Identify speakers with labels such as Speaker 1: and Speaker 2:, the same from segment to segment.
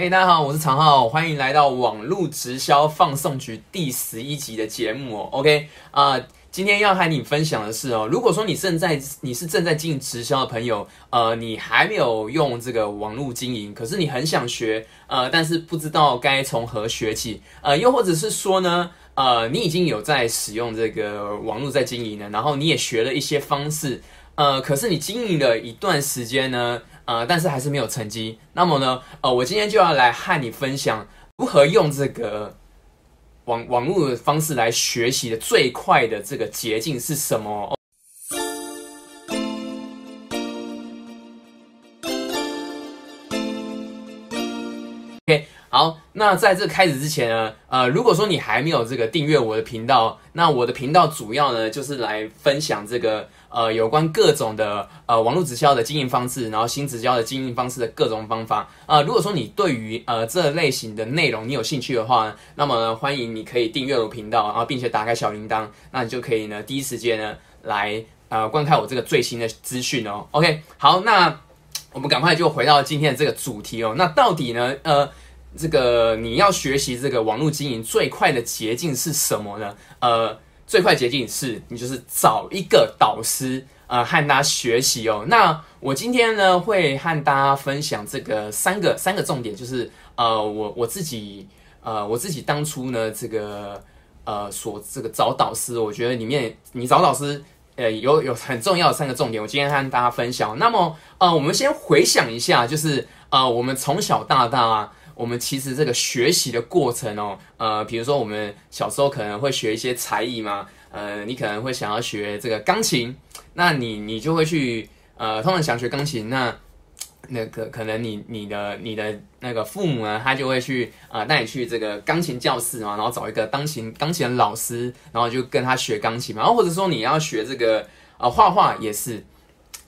Speaker 1: 嘿、大家好，我是常浩，欢迎来到网络直销放送局第十一集的节目哦。OK 啊、今天要和你分享的是哦，如果说你正在你是正在经营直销的朋友，呃，你还没有用这个网络经营，可是你很想学，呃，但是不知道该从何学起，呃，又或者是说呢，呃，你已经有在使用这个网络在经营了，然后你也学了一些方式，呃，可是你经营了一段时间呢，呃，但是还是没有成绩。那么呢，呃，我今天就要来和你分享如何用这个网网络的方式来学习的最快的这个捷径是什么。那在这开始之前呢，呃，如果说你还没有这个订阅我的频道，那我的频道主要呢就是来分享这个呃有关各种的呃网络直销的经营方式，然后新直销的经营方式的各种方法啊、呃如果说你对于呃这类型的内容你有兴趣的话，那么呢欢迎你可以订阅我频道，然后并且打开小铃铛，那你就可以呢第一时间呢来呃观看我这个最新的资讯哦。OK，好，那。我们赶快就回到今天的这个主题哦。那到底呢？呃，这个你要学习这个网络经营最快的捷径是什么呢？呃，最快捷径是你就是找一个导师，呃，和他学习哦。那我今天呢会和大家分享这个三个三个重点，就是呃，我我自己呃我自己当初呢这个呃所这个找导师，我觉得里面你找导师。呃，有有很重要的三个重点，我今天和大家分享。那么，呃，我们先回想一下，就是呃，我们从小到大啊，我们其实这个学习的过程哦，呃，比如说我们小时候可能会学一些才艺嘛，呃，你可能会想要学这个钢琴，那你你就会去呃，通常想学钢琴，那那个可能你你的你的那个父母呢，他就会去呃带你去这个钢琴教室嘛，然后找一个钢琴钢琴老师，然后就跟他学钢琴嘛，然后或者说你要学这个呃画画也是，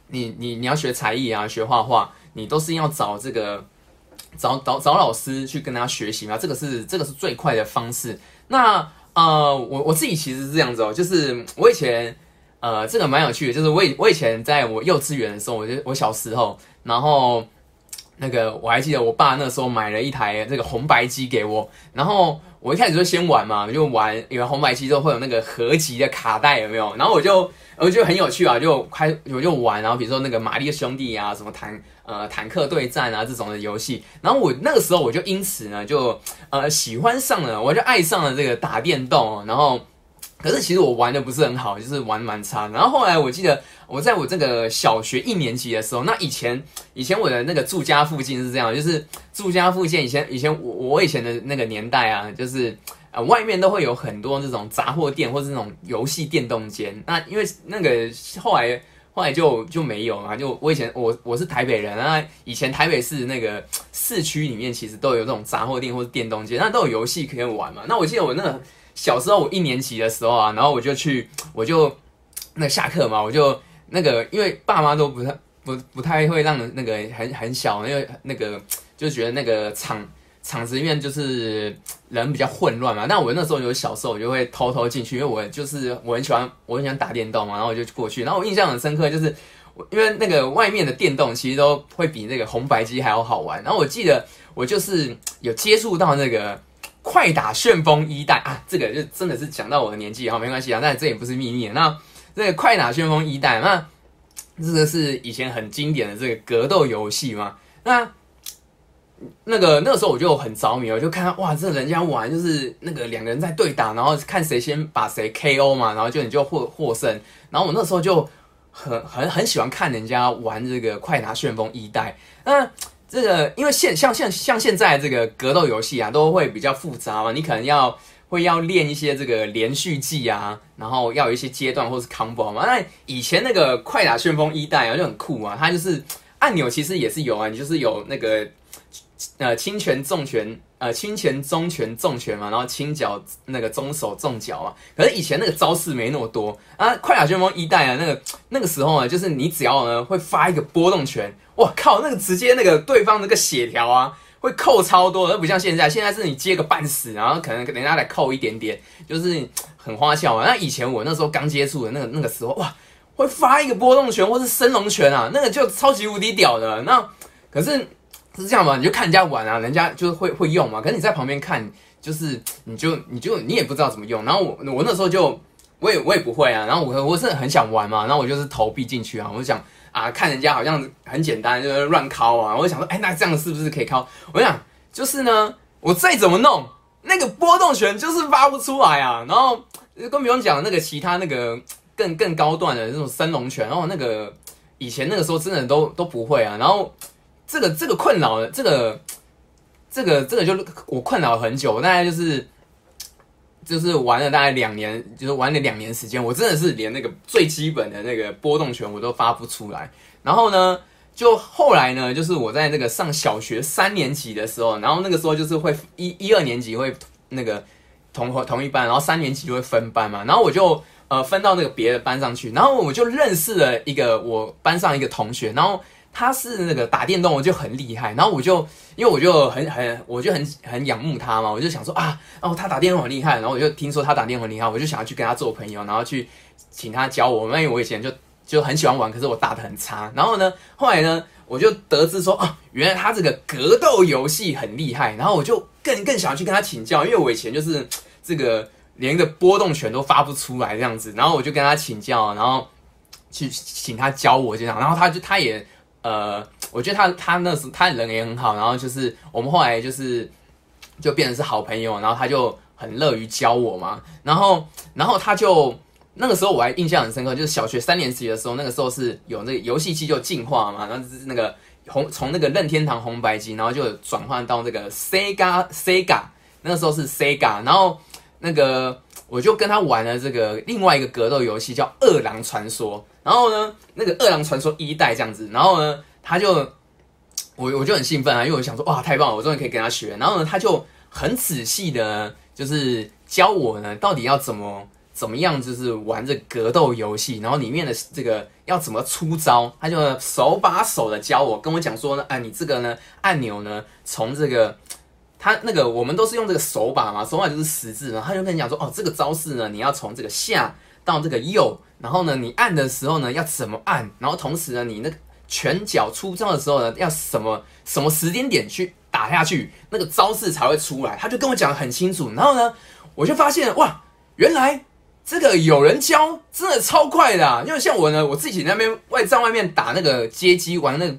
Speaker 1: 你你你要学才艺啊，学画画，你都是要找这个找找找老师去跟他学习嘛，这个是这个是最快的方式。那呃，我我自己其实是这样子哦，就是我以前呃这个蛮有趣的，就是我以我以前在我幼稚园的时候，我就我小时候，然后那个我还记得我爸那时候买了一台这个红白机给我，然后我一开始就先玩嘛，就玩，因为红白机都会有那个合集的卡带有没有？然后我就我就很有趣啊，就开我就玩，然后比如说那个玛丽兄弟啊，什么坦呃坦克对战啊这种的游戏，然后我那个时候我就因此呢就呃喜欢上了，我就爱上了这个打电动，然后。可是其实我玩的不是很好，就是玩蛮差。然后后来我记得我在我这个小学一年级的时候，那以前以前我的那个住家附近是这样，就是住家附近以前以前我我以前的那个年代啊，就是呃外面都会有很多这种杂货店或是那种游戏电动间。那因为那个后来后来就就没有嘛，就我以前我我是台北人啊，以前台北市那个市区里面其实都有这种杂货店或是电动间，那都有游戏可以玩嘛。那我记得我那个。小时候我一年级的时候啊，然后我就去，我就那下课嘛，我就那个，因为爸妈都不太不不太会让那个很很小，因为那个就觉得那个场场子里面就是人比较混乱嘛。那我那时候有小时候，我就会偷偷进去，因为我就是我很喜欢我很喜欢打电动嘛，然后我就过去，然后我印象很深刻，就是我因为那个外面的电动其实都会比那个红白机还要好玩，然后我记得我就是有接触到那个。快打旋风一代啊，这个就真的是讲到我的年纪哈，没关系啊，但这也不是秘密。那这个快打旋风一代，那这个是以前很经典的这个格斗游戏嘛。那那个那时候我就很着迷，我就看哇，这人家玩就是那个两个人在对打，然后看谁先把谁 KO 嘛，然后就你就获获胜。然后我那时候就很很很喜欢看人家玩这个快打旋风一代。那这个因为现像像像现在这个格斗游戏啊，都会比较复杂嘛，你可能要会要练一些这个连续技啊，然后要有一些阶段或是 combo 嘛。那以前那个快打旋风一代啊就很酷啊，它就是按钮其实也是有啊，你就是有那个呃轻拳重拳呃轻拳中拳重拳嘛，然后轻脚那个中手重脚啊。可是以前那个招式没那么多啊，快打旋风一代啊，那个那个时候啊，就是你只要呢会发一个波动拳。我靠，那个直接那个对方那个血条啊，会扣超多，而不像现在，现在是你接个半死，然后可能人家来扣一点点，就是很花俏嘛。那以前我那时候刚接触的那个那个时候，哇，会发一个波动拳或是升龙拳啊，那个就超级无敌屌的。那可是是这样吗？你就看人家玩啊，人家就是会会用嘛。可是你在旁边看，就是你就你就你也不知道怎么用。然后我我那时候就我也我也不会啊。然后我我是很想玩嘛，然后我就是投币进去啊，我就想啊，看人家好像很简单，就是乱敲啊。我就想说，哎，那这样是不是可以敲？我想就是呢，我再怎么弄，那个波动拳就是发不出来啊。然后更不用讲那个其他那个更更高段的那种升龙拳，然后那个以前那个时候真的都都不会啊。然后。这个这个困扰，这个这个这个就我困扰很久，大概就是就是玩了大概两年，就是玩了两年时间，我真的是连那个最基本的那个波动拳我都发不出来。然后呢，就后来呢，就是我在那个上小学三年级的时候，然后那个时候就是会一一二年级会那个同同一班，然后三年级就会分班嘛，然后我就呃分到那个别的班上去，然后我就认识了一个我班上一个同学，然后。他是那个打电动，我就很厉害，然后我就因为我就很很我就很很仰慕他嘛，我就想说啊，哦他打电动很厉害，然后我就听说他打电动很厉害，我就想要去跟他做朋友，然后去请他教我，因为我以前就就很喜欢玩，可是我打的很差。然后呢，后来呢，我就得知说啊，原来他这个格斗游戏很厉害，然后我就更更想要去跟他请教，因为我以前就是这个连个波动拳都发不出来这样子，然后我就跟他请教，然后去请他教我这样，然后他就他也。呃，我觉得他他那时他人也很好，然后就是我们后来就是就变成是好朋友，然后他就很乐于教我嘛，然后然后他就那个时候我还印象很深刻，就是小学三年级的时候，那个时候是有那个游戏机就进化嘛，然后是那个红从那个任天堂红白机，然后就转换到那个 Sega Sega，那个时候是 Sega，然后那个我就跟他玩了这个另外一个格斗游戏叫《饿狼传说》。然后呢，那个《二郎传说》一代这样子，然后呢，他就我我就很兴奋啊，因为我想说哇，太棒了，我终于可以跟他学。然后呢，他就很仔细的，就是教我呢，到底要怎么怎么样，就是玩这格斗游戏，然后里面的这个要怎么出招，他就手把手的教我，跟我讲说呢，哎，你这个呢按钮呢，从这个他那个我们都是用这个手把嘛，手把就是十字嘛，他就跟你讲说，哦，这个招式呢，你要从这个下到这个右。然后呢，你按的时候呢，要怎么按？然后同时呢，你那个拳脚出招的时候呢，要什么什么时间点去打下去，那个招式才会出来。他就跟我讲的很清楚。然后呢，我就发现哇，原来这个有人教，真的超快的。因为像我呢，我自己那边外在外面打那个街机，玩那个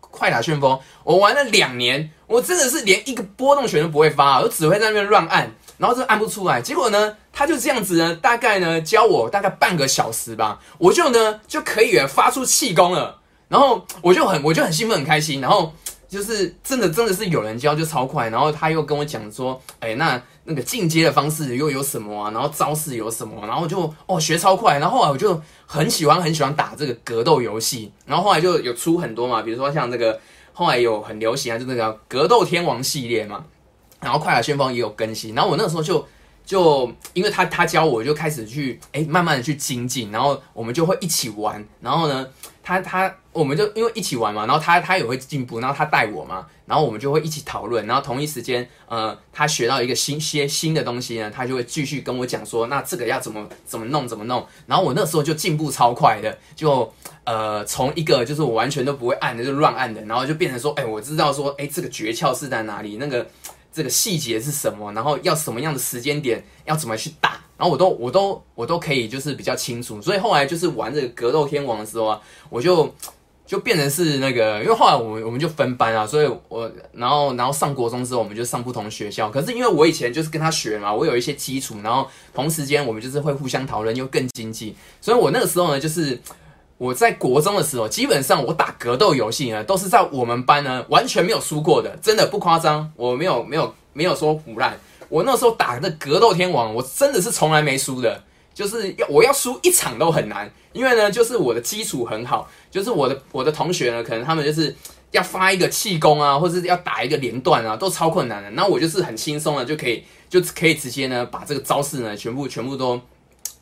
Speaker 1: 快打旋风，我玩了两年，我真的是连一个波动拳都不会发，我只会在那边乱按。然后就按不出来，结果呢，他就这样子呢，大概呢教我大概半个小时吧，我就呢就可以发出气功了。然后我就很我就很兴奋很开心，然后就是真的真的是有人教就超快。然后他又跟我讲说，哎，那那个进阶的方式又有什么啊？然后招式有什么？然后就哦学超快。然后后来我就很喜欢很喜欢打这个格斗游戏。然后后来就有出很多嘛，比如说像这个后来有很流行啊，就那个格斗天王系列嘛。然后快打旋风也有更新，然后我那个时候就就因为他他教我，就开始去哎慢慢的去精进，然后我们就会一起玩，然后呢他他我们就因为一起玩嘛，然后他他也会进步，然后他带我嘛，然后我们就会一起讨论，然后同一时间呃他学到一个新些新的东西呢，他就会继续跟我讲说那这个要怎么怎么弄怎么弄，然后我那时候就进步超快的，就呃从一个就是我完全都不会按的就乱按的，然后就变成说哎我知道说哎这个诀窍是在哪里那个。这个细节是什么？然后要什么样的时间点，要怎么去打？然后我都我都我都可以，就是比较清楚。所以后来就是玩这个格斗天王的时候啊，我就就变成是那个，因为后来我们我们就分班啊，所以我然后然后上国中之后，我们就上不同学校。可是因为我以前就是跟他学嘛，我有一些基础，然后同时间我们就是会互相讨论，又更经济。所以我那个时候呢，就是。我在国中的时候，基本上我打格斗游戏呢，都是在我们班呢完全没有输过的，真的不夸张，我没有没有没有说胡烂。我那时候打的格斗天王，我真的是从来没输的，就是要我要输一场都很难，因为呢，就是我的基础很好，就是我的我的同学呢，可能他们就是要发一个气功啊，或者是要打一个连段啊，都超困难的。那我就是很轻松的就可以就可以直接呢把这个招式呢全部全部都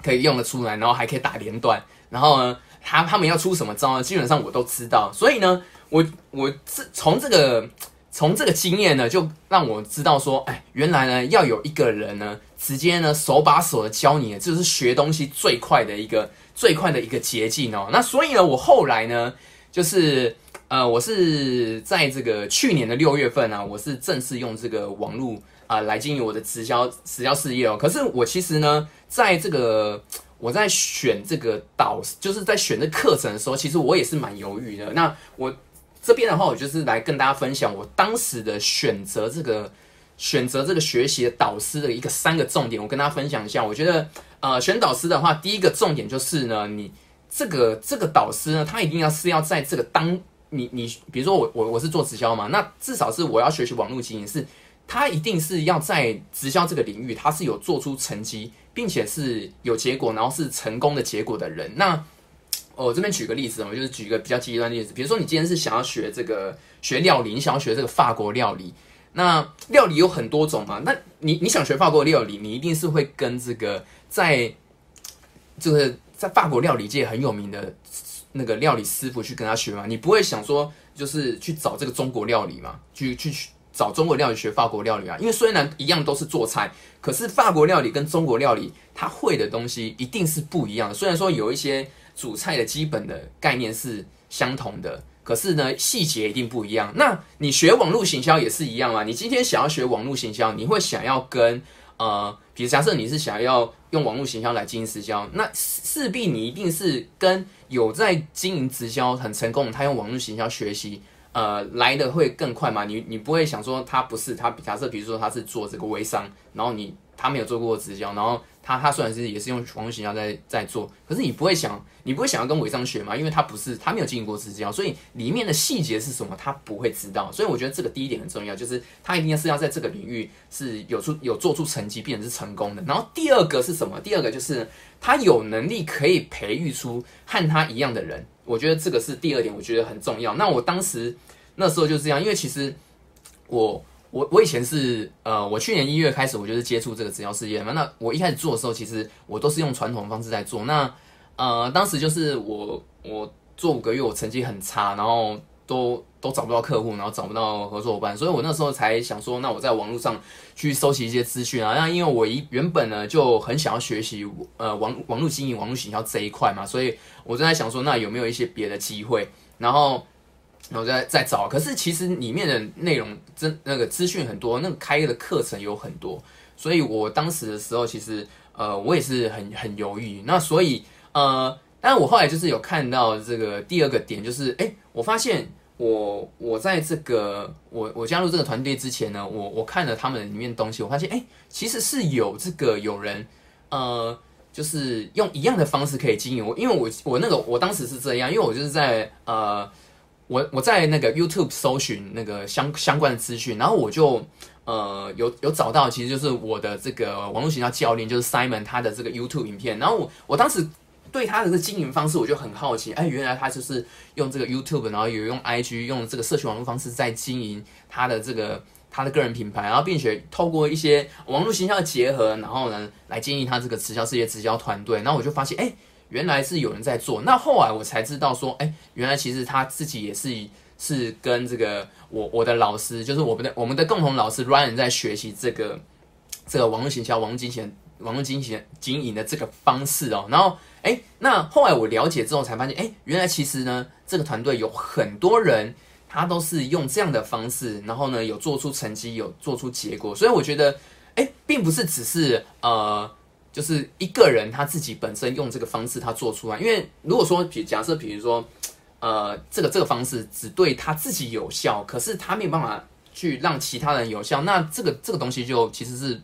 Speaker 1: 可以用得出来，然后还可以打连段，然后呢。他他们要出什么招呢？基本上我都知道，所以呢，我我这从这个从这个经验呢，就让我知道说，哎，原来呢要有一个人呢，直接呢手把手的教你，这是学东西最快的一个最快的一个捷径哦。那所以呢，我后来呢，就是呃，我是在这个去年的六月份呢，我是正式用这个网络啊来经营我的直销直销事业哦。可是我其实呢，在这个我在选这个导，就是在选这课程的时候，其实我也是蛮犹豫的。那我这边的话，我就是来跟大家分享我当时的选择这个选择这个学习的导师的一个三个重点，我跟大家分享一下。我觉得呃，选导师的话，第一个重点就是呢，你这个这个导师呢，他一定要是要在这个当你你比如说我我我是做直销嘛，那至少是我要学习网络经营，是他一定是要在直销这个领域，他是有做出成绩，并且是有结果，然后是成功的结果的人。那我这边举个例子，我就是举一个比较极端的例子，比如说你今天是想要学这个学料理，你想要学这个法国料理，那料理有很多种嘛，那你你想学法国料理，你一定是会跟这个在就是在法国料理界很有名的。那个料理师傅去跟他学嘛，你不会想说就是去找这个中国料理嘛，去去去找中国料理学法国料理啊？因为虽然一样都是做菜，可是法国料理跟中国料理他会的东西一定是不一样的。虽然说有一些煮菜的基本的概念是相同的，可是呢细节一定不一样。那你学网络行销也是一样啊？你今天想要学网络行销，你会想要跟呃，比如假设你是想要用网络行销来经营直销，那势必你一定是跟有在经营直销很成功，他用网络行销学习，呃，来的会更快嘛？你你不会想说他不是他，假设比如说他是做这个微商，然后你他没有做过直销，然后。他他虽然是也是用网络营销在在做，可是你不会想，你不会想要跟微商学吗？因为他不是他没有经营过直销，所以里面的细节是什么他不会知道。所以我觉得这个第一点很重要，就是他一定是要在这个领域是有出有做出成绩，并且是成功的。然后第二个是什么？第二个就是他有能力可以培育出和他一样的人。我觉得这个是第二点，我觉得很重要。那我当时那时候就这样，因为其实我。我我以前是呃，我去年一月开始，我就是接触这个直销事业嘛。那我一开始做的时候，其实我都是用传统方式在做。那呃，当时就是我我做五个月，我成绩很差，然后都都找不到客户，然后找不到合作伙伴，所以我那时候才想说，那我在网络上去收集一些资讯啊。那因为我一原本呢就很想要学习呃网网络经营、网络营销这一块嘛，所以我正在想说，那有没有一些别的机会？然后。然后再再找，可是其实里面的内容真那个资讯很多，那个开的课程有很多，所以我当时的时候其实呃我也是很很犹豫。那所以呃，但我后来就是有看到这个第二个点，就是哎，我发现我我在这个我我加入这个团队之前呢，我我看了他们里面东西，我发现哎，其实是有这个有人呃，就是用一样的方式可以经营我，因为我我那个我当时是这样，因为我就是在呃。我我在那个 YouTube 搜寻那个相相关的资讯，然后我就呃有有找到，其实就是我的这个网络学校教练，就是 Simon 他的这个 YouTube 影片，然后我我当时对他的这个经营方式我就很好奇，哎，原来他就是用这个 YouTube，然后有用 IG 用这个社群网络方式在经营他的这个他的个人品牌，然后并且透过一些网络营销的结合，然后呢来经营他这个直销事业、直销团队，然后我就发现，哎。原来是有人在做，那后来我才知道说，哎，原来其实他自己也是是跟这个我我的老师，就是我们的我们的共同老师 Ryan 在学习这个这个网络行销、网络金钱、网络金钱经营的这个方式哦。然后，哎，那后来我了解之后才发现，哎，原来其实呢，这个团队有很多人他都是用这样的方式，然后呢有做出成绩，有做出结果。所以我觉得，哎，并不是只是呃。就是一个人他自己本身用这个方式他做出来，因为如果说比假设比如说，呃，这个这个方式只对他自己有效，可是他没有办法去让其他人有效，那这个这个东西就其实是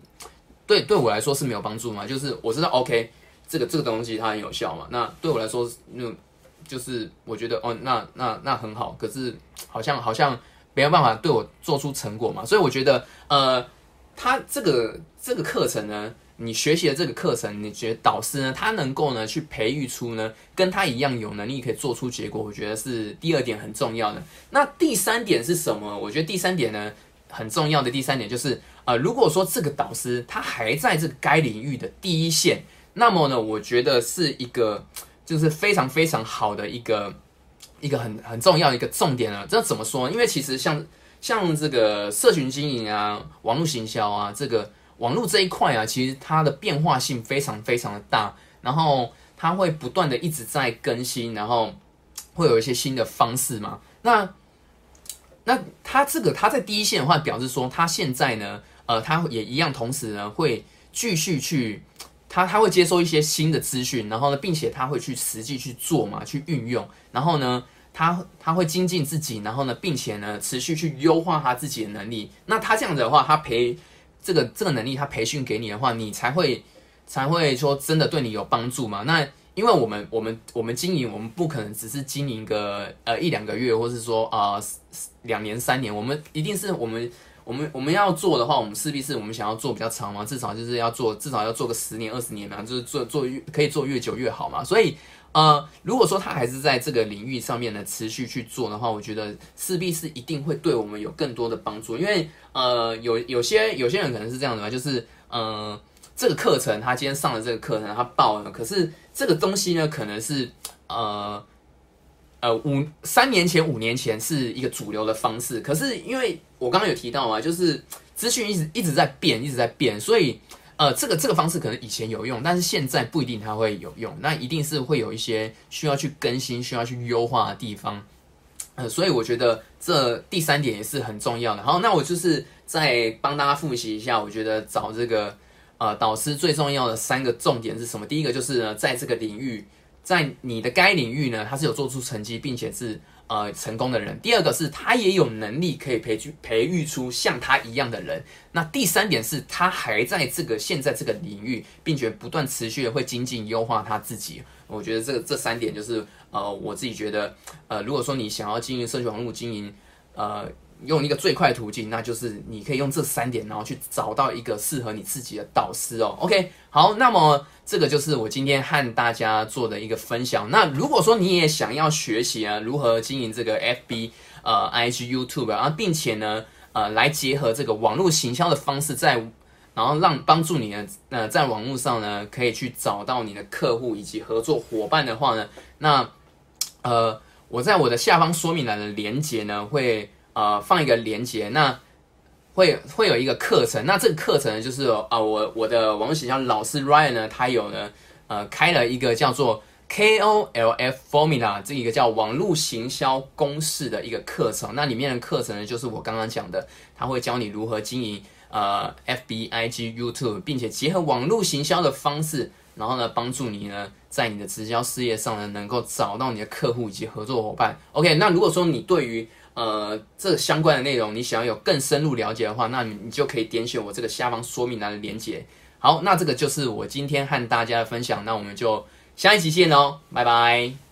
Speaker 1: 对对我来说是没有帮助嘛。就是我知道 OK，这个这个东西它很有效嘛，那对我来说那就是我觉得哦，那那那很好，可是好像好像没有办法对我做出成果嘛，所以我觉得呃，他这个这个课程呢。你学习的这个课程，你觉得导师呢，他能够呢去培育出呢跟他一样有能力可以做出结果，我觉得是第二点很重要的。那第三点是什么？我觉得第三点呢很重要的第三点就是，呃，如果说这个导师他还在这个该领域的第一线，那么呢，我觉得是一个就是非常非常好的一个一个很很重要的一个重点了。这怎么说？因为其实像像这个社群经营啊、网络行销啊，这个。网络这一块啊，其实它的变化性非常非常的大，然后它会不断的一直在更新，然后会有一些新的方式嘛。那那它这个它在第一线的话，表示说它现在呢，呃，它也一样，同时呢会继续去，他他会接收一些新的资讯，然后呢，并且他会去实际去做嘛，去运用，然后呢，他他会精进自己，然后呢，并且呢，持续去优化他自己的能力。那他这样子的话，他培这个这个能力，他培训给你的话，你才会才会说真的对你有帮助嘛？那因为我们我们我们经营，我们不可能只是经营个呃一两个月，或是说啊两年三年，我们一定是我们我们我们要做的话，我们势必是我们想要做比较长嘛，至少就是要做至少要做个十年二十年嘛，就是做做越可以做越久越好嘛。所以呃，如果说他还是在这个领域上面呢持续去做的话，我觉得势必是一定会对我们有更多的帮助，因为呃有有些有些人可能是这样的嘛，就是呃。这个课程，他今天上了这个课程，他报了。可是这个东西呢，可能是呃呃五三年前、五年前是一个主流的方式。可是因为我刚刚有提到啊，就是资讯一直一直在变，一直在变，所以呃这个这个方式可能以前有用，但是现在不一定它会有用。那一定是会有一些需要去更新、需要去优化的地方。呃，所以我觉得这第三点也是很重要的。好，那我就是再帮大家复习一下，我觉得找这个。呃，导师最重要的三个重点是什么？第一个就是呢，在这个领域，在你的该领域呢，他是有做出成绩，并且是呃成功的人。第二个是他也有能力可以培育培育出像他一样的人。那第三点是他还在这个现在这个领域，并且不断持续的会精进优化他自己。我觉得这个这三点就是呃，我自己觉得呃，如果说你想要经营社区网络经营，呃。用一个最快途径，那就是你可以用这三点，然后去找到一个适合你自己的导师哦。OK，好，那么这个就是我今天和大家做的一个分享。那如果说你也想要学习啊，如何经营这个 FB、呃 IG、YouTube 啊，并且呢，呃，来结合这个网络行销的方式，在然后让帮助你呢，呃，在网络上呢，可以去找到你的客户以及合作伙伴的话呢，那呃，我在我的下方说明栏的连接呢，会。呃，放一个连接，那会会有一个课程，那这个课程，就是啊，我我的网络营销老师 Ryan 呢，他有呢，呃，开了一个叫做 KOLF Formula 这一个叫网络行销公式的一个课程，那里面的课程呢，就是我刚刚讲的，他会教你如何经营呃 FB、IG、YouTube，并且结合网络行销的方式，然后呢，帮助你呢，在你的直销事业上呢，能够找到你的客户以及合作伙伴。OK，那如果说你对于呃，这相关的内容，你想要有更深入了解的话，那你你就可以点选我这个下方说明栏的连接。好，那这个就是我今天和大家的分享，那我们就下一期见喽，拜拜。